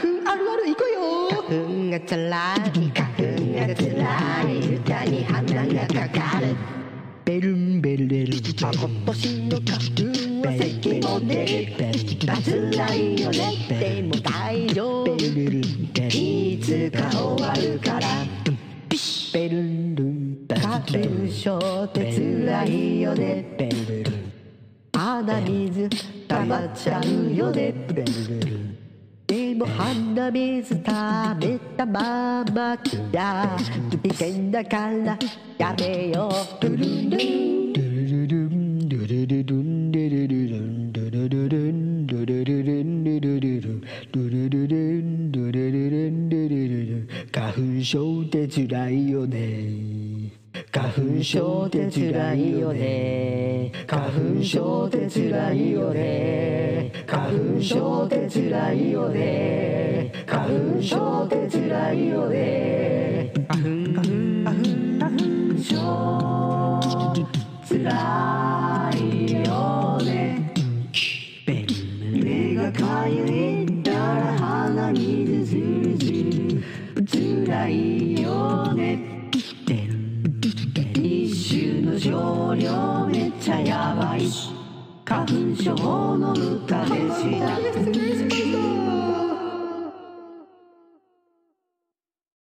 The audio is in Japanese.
粉あるあるいこよ。花粉がつらい花粉がつらい歌に鼻がかかるベルンベルベル今年の花粉は咳も出る辛いよねでも大丈夫いつか終わるからベルンルン花粉症って辛いよねベルルン鼻水溜まっちゃうよねベルルンでも鼻水溜めたままじゃ危険だからやめよう。ルルルンルルルンドゥルルルン。ドゥルルルンドゥルルルンドゥルルルンドゥルルルンドゥルルルンドゥルルルンドゥルルルン花粉症ってつらいよね花粉症ってつらいよね。花粉症ってつらいよね。花粉症ってつらいよね。花粉症ってつらいよね。花粉症つらいよね。目がかゆいったら鼻水ずるずる。つらいよね。少量めっちゃやばい。花粉症の歌で。